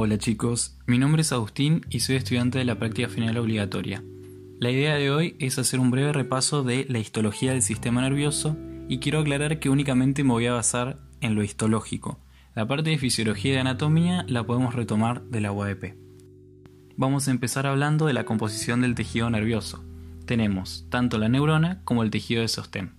Hola chicos, mi nombre es Agustín y soy estudiante de la práctica final obligatoria. La idea de hoy es hacer un breve repaso de la histología del sistema nervioso y quiero aclarar que únicamente me voy a basar en lo histológico. La parte de fisiología y de anatomía la podemos retomar de la UAP. Vamos a empezar hablando de la composición del tejido nervioso. Tenemos tanto la neurona como el tejido de sostén.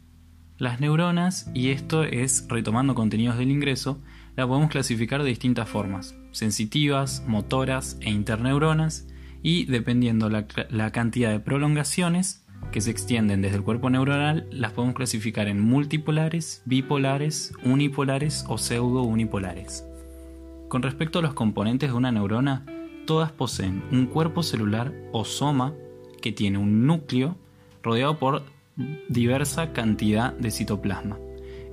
Las neuronas, y esto es retomando contenidos del ingreso, la podemos clasificar de distintas formas, sensitivas, motoras e interneuronas, y dependiendo la, la cantidad de prolongaciones que se extienden desde el cuerpo neuronal, las podemos clasificar en multipolares, bipolares, unipolares o pseudo-unipolares. Con respecto a los componentes de una neurona, todas poseen un cuerpo celular o soma que tiene un núcleo rodeado por diversa cantidad de citoplasma.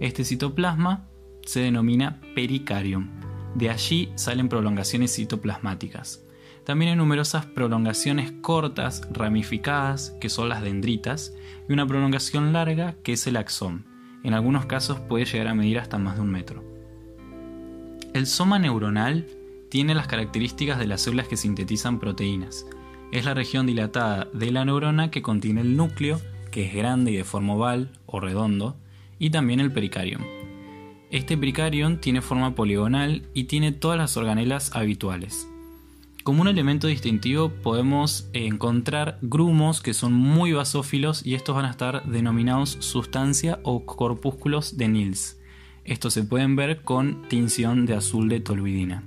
Este citoplasma se denomina pericarium. De allí salen prolongaciones citoplasmáticas. También hay numerosas prolongaciones cortas, ramificadas, que son las dendritas, y una prolongación larga, que es el axón. En algunos casos puede llegar a medir hasta más de un metro. El soma neuronal tiene las características de las células que sintetizan proteínas. Es la región dilatada de la neurona que contiene el núcleo, que es grande y de forma oval o redondo, y también el pericarium. Este pericarium tiene forma poligonal y tiene todas las organelas habituales. Como un elemento distintivo podemos encontrar grumos que son muy basófilos y estos van a estar denominados sustancia o corpúsculos de Nils. Estos se pueden ver con tinción de azul de toluidina.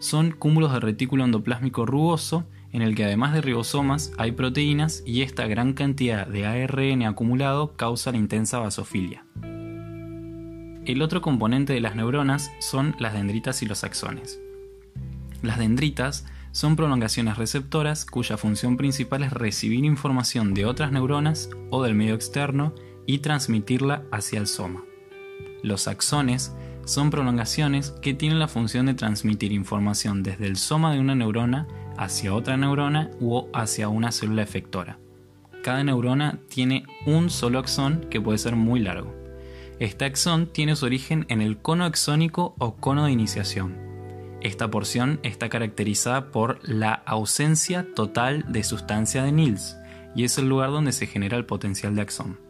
Son cúmulos de retículo endoplásmico rugoso en el que además de ribosomas hay proteínas y esta gran cantidad de ARN acumulado causa la intensa basofilia. El otro componente de las neuronas son las dendritas y los axones. Las dendritas son prolongaciones receptoras cuya función principal es recibir información de otras neuronas o del medio externo y transmitirla hacia el soma. Los axones son prolongaciones que tienen la función de transmitir información desde el soma de una neurona hacia otra neurona o hacia una célula efectora. Cada neurona tiene un solo axón que puede ser muy largo. Este axón tiene su origen en el cono axónico o cono de iniciación. Esta porción está caracterizada por la ausencia total de sustancia de Nils y es el lugar donde se genera el potencial de axón.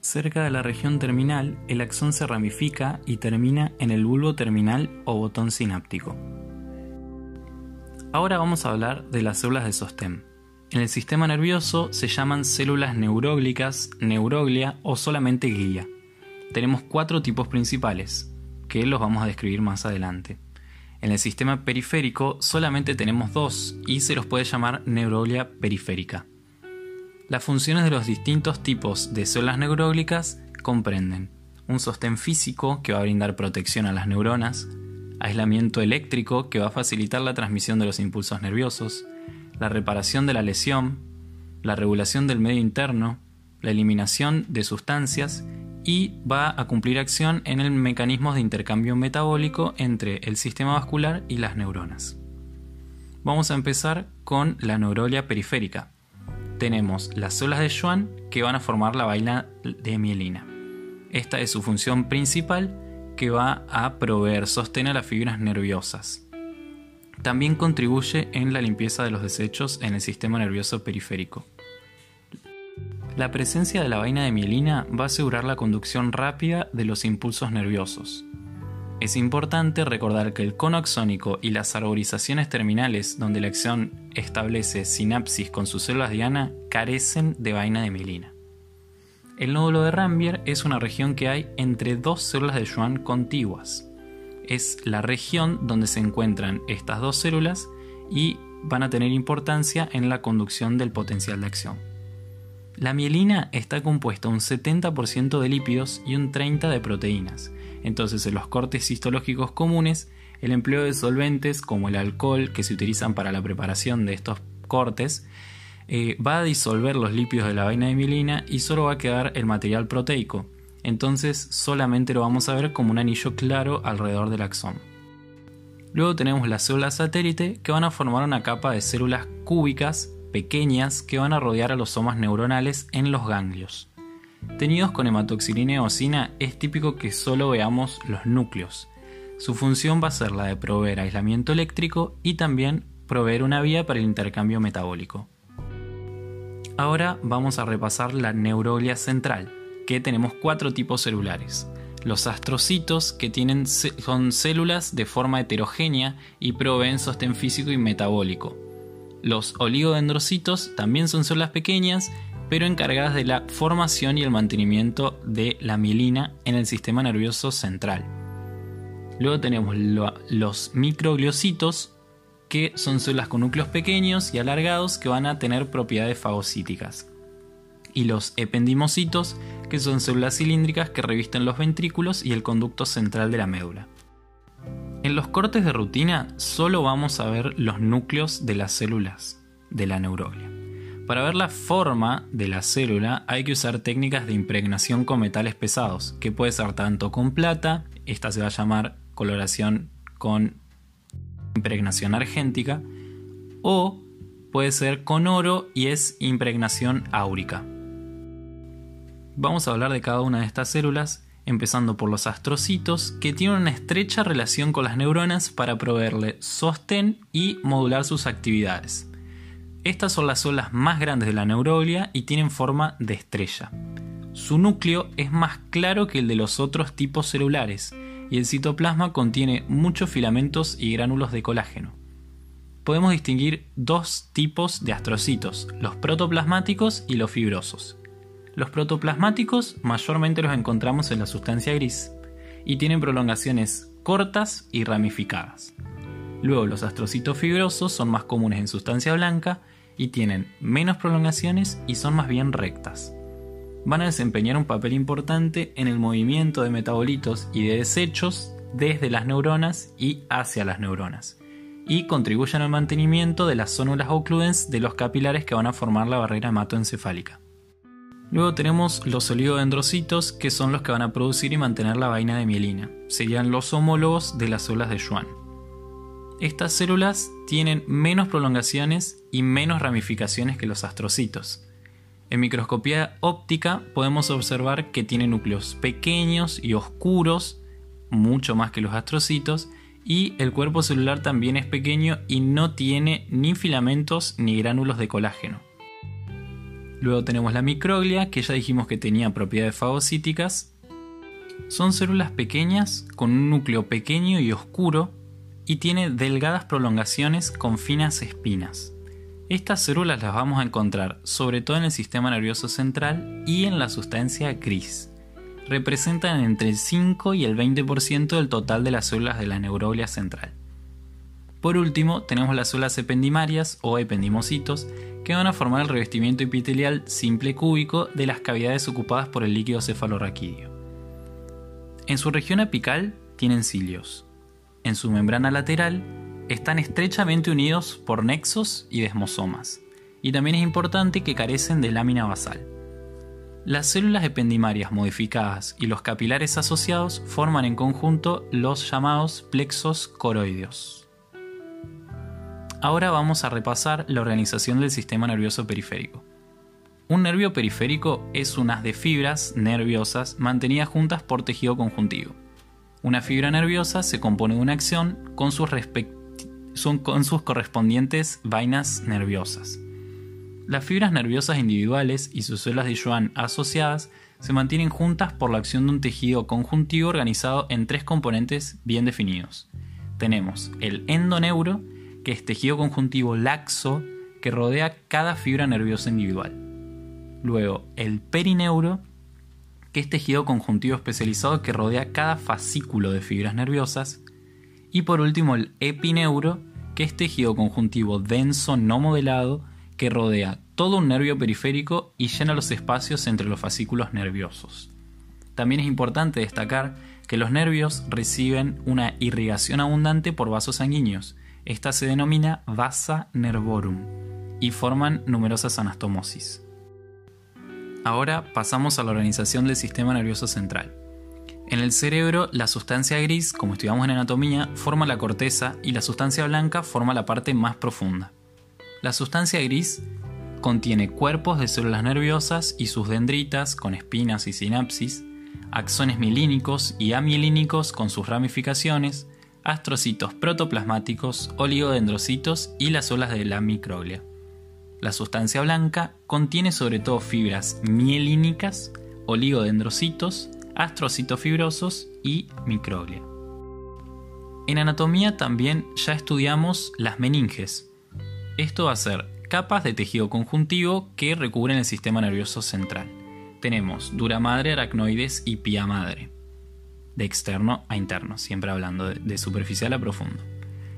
Cerca de la región terminal, el axón se ramifica y termina en el bulbo terminal o botón sináptico. Ahora vamos a hablar de las células de sostén. En el sistema nervioso se llaman células neuróglicas, neuroglia o solamente glia tenemos cuatro tipos principales, que los vamos a describir más adelante. En el sistema periférico solamente tenemos dos y se los puede llamar neuroglia periférica. Las funciones de los distintos tipos de células neuroglicas comprenden un sostén físico que va a brindar protección a las neuronas, aislamiento eléctrico que va a facilitar la transmisión de los impulsos nerviosos, la reparación de la lesión, la regulación del medio interno, la eliminación de sustancias y va a cumplir acción en el mecanismo de intercambio metabólico entre el sistema vascular y las neuronas. Vamos a empezar con la neuroglia periférica. Tenemos las células de Schwann que van a formar la vaina de mielina. Esta es su función principal que va a proveer sostén a las fibras nerviosas. También contribuye en la limpieza de los desechos en el sistema nervioso periférico. La presencia de la vaina de mielina va a asegurar la conducción rápida de los impulsos nerviosos. Es importante recordar que el cono axónico y las arborizaciones terminales donde la acción establece sinapsis con sus células diana carecen de vaina de mielina. El nódulo de Rambier es una región que hay entre dos células de Schwann contiguas. Es la región donde se encuentran estas dos células y van a tener importancia en la conducción del potencial de acción. La mielina está compuesta un 70% de lípidos y un 30% de proteínas. Entonces, en los cortes histológicos comunes, el empleo de solventes como el alcohol que se utilizan para la preparación de estos cortes eh, va a disolver los lípidos de la vaina de mielina y solo va a quedar el material proteico. Entonces, solamente lo vamos a ver como un anillo claro alrededor del axón. Luego tenemos las células satélite que van a formar una capa de células cúbicas pequeñas que van a rodear a los somas neuronales en los ganglios. Tenidos con hematoxilina y eosina es típico que solo veamos los núcleos. Su función va a ser la de proveer aislamiento eléctrico y también proveer una vía para el intercambio metabólico. Ahora vamos a repasar la neuroglia central, que tenemos cuatro tipos celulares. Los astrocitos, que tienen, son células de forma heterogénea y proveen sostén físico y metabólico. Los oligodendrocitos también son células pequeñas, pero encargadas de la formación y el mantenimiento de la mielina en el sistema nervioso central. Luego tenemos los microgliocitos, que son células con núcleos pequeños y alargados que van a tener propiedades fagocíticas. Y los ependimocitos, que son células cilíndricas que revisten los ventrículos y el conducto central de la médula. En los cortes de rutina solo vamos a ver los núcleos de las células de la neuroglia. Para ver la forma de la célula hay que usar técnicas de impregnación con metales pesados, que puede ser tanto con plata, esta se va a llamar coloración con impregnación argéntica, o puede ser con oro y es impregnación áurica. Vamos a hablar de cada una de estas células, empezando por los astrocitos, que tienen una estrecha relación con las neuronas para proveerle sostén y modular sus actividades. Estas son las células más grandes de la neuroglia y tienen forma de estrella. Su núcleo es más claro que el de los otros tipos celulares y el citoplasma contiene muchos filamentos y gránulos de colágeno. Podemos distinguir dos tipos de astrocitos, los protoplasmáticos y los fibrosos. Los protoplasmáticos mayormente los encontramos en la sustancia gris y tienen prolongaciones cortas y ramificadas. Luego los astrocitos fibrosos son más comunes en sustancia blanca y tienen menos prolongaciones y son más bien rectas van a desempeñar un papel importante en el movimiento de metabolitos y de desechos desde las neuronas y hacia las neuronas, y contribuyen al mantenimiento de las zónulas ocludens de los capilares que van a formar la barrera hematoencefálica. Luego tenemos los oligodendrocitos, que son los que van a producir y mantener la vaina de mielina. Serían los homólogos de las células de Schwann. Estas células tienen menos prolongaciones y menos ramificaciones que los astrocitos. En microscopía óptica podemos observar que tiene núcleos pequeños y oscuros, mucho más que los astrocitos, y el cuerpo celular también es pequeño y no tiene ni filamentos ni gránulos de colágeno. Luego tenemos la microglia, que ya dijimos que tenía propiedades fagocíticas. Son células pequeñas con un núcleo pequeño y oscuro y tiene delgadas prolongaciones con finas espinas. Estas células las vamos a encontrar sobre todo en el sistema nervioso central y en la sustancia gris. Representan entre el 5 y el 20% del total de las células de la neuroglia central. Por último, tenemos las células ependimarias o ependimocitos que van a formar el revestimiento epitelial simple cúbico de las cavidades ocupadas por el líquido cefalorraquídeo. En su región apical tienen cilios. En su membrana lateral están estrechamente unidos por nexos y desmosomas, y también es importante que carecen de lámina basal. Las células ependimarias modificadas y los capilares asociados forman en conjunto los llamados plexos coroideos. Ahora vamos a repasar la organización del sistema nervioso periférico. Un nervio periférico es un de fibras nerviosas mantenidas juntas por tejido conjuntivo. Una fibra nerviosa se compone de una acción con sus con sus correspondientes vainas nerviosas. Las fibras nerviosas individuales y sus células de Schwann asociadas se mantienen juntas por la acción de un tejido conjuntivo organizado en tres componentes bien definidos. Tenemos el endoneuro, que es tejido conjuntivo laxo que rodea cada fibra nerviosa individual. Luego el perineuro, que es tejido conjuntivo especializado que rodea cada fascículo de fibras nerviosas. Y por último el epineuro, que es tejido conjuntivo denso no modelado que rodea todo un nervio periférico y llena los espacios entre los fascículos nerviosos. También es importante destacar que los nervios reciben una irrigación abundante por vasos sanguíneos. Esta se denomina vasa nervorum y forman numerosas anastomosis. Ahora pasamos a la organización del sistema nervioso central. En el cerebro, la sustancia gris, como estudiamos en anatomía, forma la corteza y la sustancia blanca forma la parte más profunda. La sustancia gris contiene cuerpos de células nerviosas y sus dendritas con espinas y sinapsis, axones mielínicos y amielínicos con sus ramificaciones, astrocitos protoplasmáticos, oligodendrocitos y las olas de la microglia. La sustancia blanca contiene sobre todo fibras mielínicas, oligodendrocitos, astrocitos fibrosos y microglia. En anatomía también ya estudiamos las meninges. Esto va a ser capas de tejido conjuntivo que recubren el sistema nervioso central. Tenemos dura madre, aracnoides y pía madre. De externo a interno, siempre hablando de, superficial a profundo.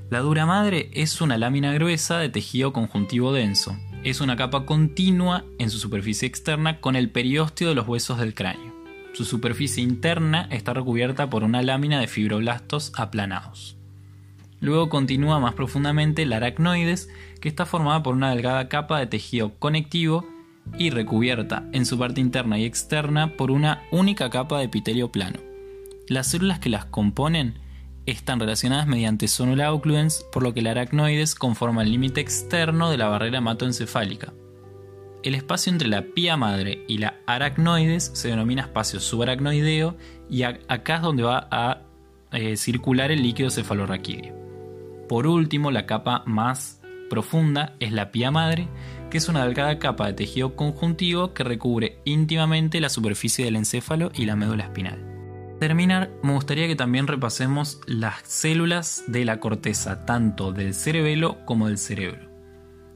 La dura madre es una lámina gruesa de tejido conjuntivo denso. Es una capa continua en su superficie externa con el periósteo de los huesos del cráneo. Su superficie interna está recubierta por una lámina de fibroblastos aplanados. Luego continúa más profundamente la aracnoides, que está formada por una delgada capa de tejido conectivo y recubierta en su parte interna y externa por una única capa de epitelio plano. Las células que las componen están relacionadas mediante sonula occludens, por lo que la aracnoides conforma el límite externo de la barrera hematoencefálica. El espacio entre la pía madre y la aracnoides se denomina espacio subaracnoideo y acá es donde va a eh, circular el líquido cefalorraquídeo. Por último, la capa más profunda es la pía madre, que es una delgada capa de tejido conjuntivo que recubre íntimamente la superficie del encéfalo y la médula espinal. Terminar, me gustaría que también repasemos las células de la corteza, tanto del cerebelo como del cerebro.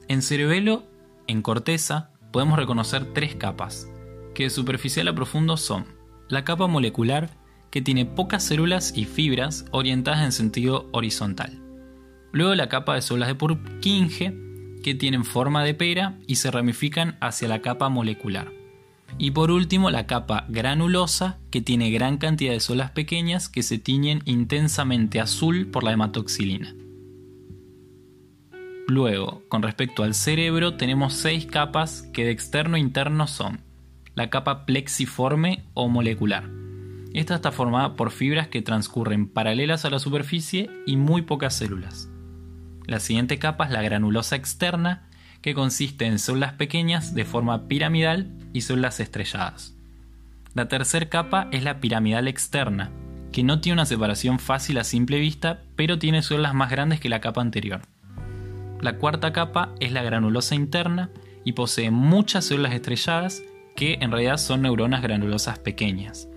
En cerebelo, en corteza, podemos reconocer tres capas, que de superficial a profundo son la capa molecular, que tiene pocas células y fibras orientadas en sentido horizontal. Luego la capa de células de Purkinje, que tienen forma de pera y se ramifican hacia la capa molecular. Y por último la capa granulosa, que tiene gran cantidad de células pequeñas que se tiñen intensamente azul por la hematoxilina. Luego, con respecto al cerebro, tenemos seis capas que de externo a interno son la capa plexiforme o molecular. Esta está formada por fibras que transcurren paralelas a la superficie y muy pocas células. La siguiente capa es la granulosa externa, que consiste en células pequeñas de forma piramidal y células estrelladas. La tercera capa es la piramidal externa, que no tiene una separación fácil a simple vista, pero tiene células más grandes que la capa anterior. La cuarta capa es la granulosa interna y posee muchas células estrelladas que en realidad son neuronas granulosas pequeñas.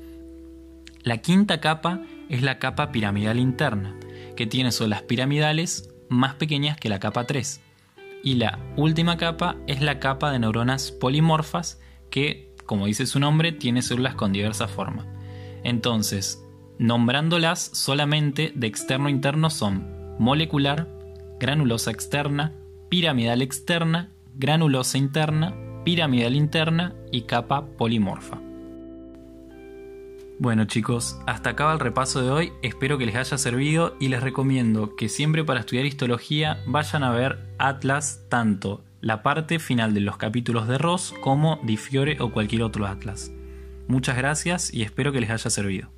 La quinta capa es la capa piramidal interna, que tiene células piramidales más pequeñas que la capa 3. Y la última capa es la capa de neuronas polimorfas que, como dice su nombre, tiene células con diversa forma. Entonces, nombrándolas solamente de externo a interno son molecular, granulosa externa, piramidal externa, granulosa interna, piramidal interna y capa polimorfa. Bueno chicos, hasta acá el repaso de hoy, espero que les haya servido y les recomiendo que siempre para estudiar histología vayan a ver Atlas tanto la parte final de los capítulos de Ross como Di Fiore o cualquier otro Atlas. Muchas gracias y espero que les haya servido.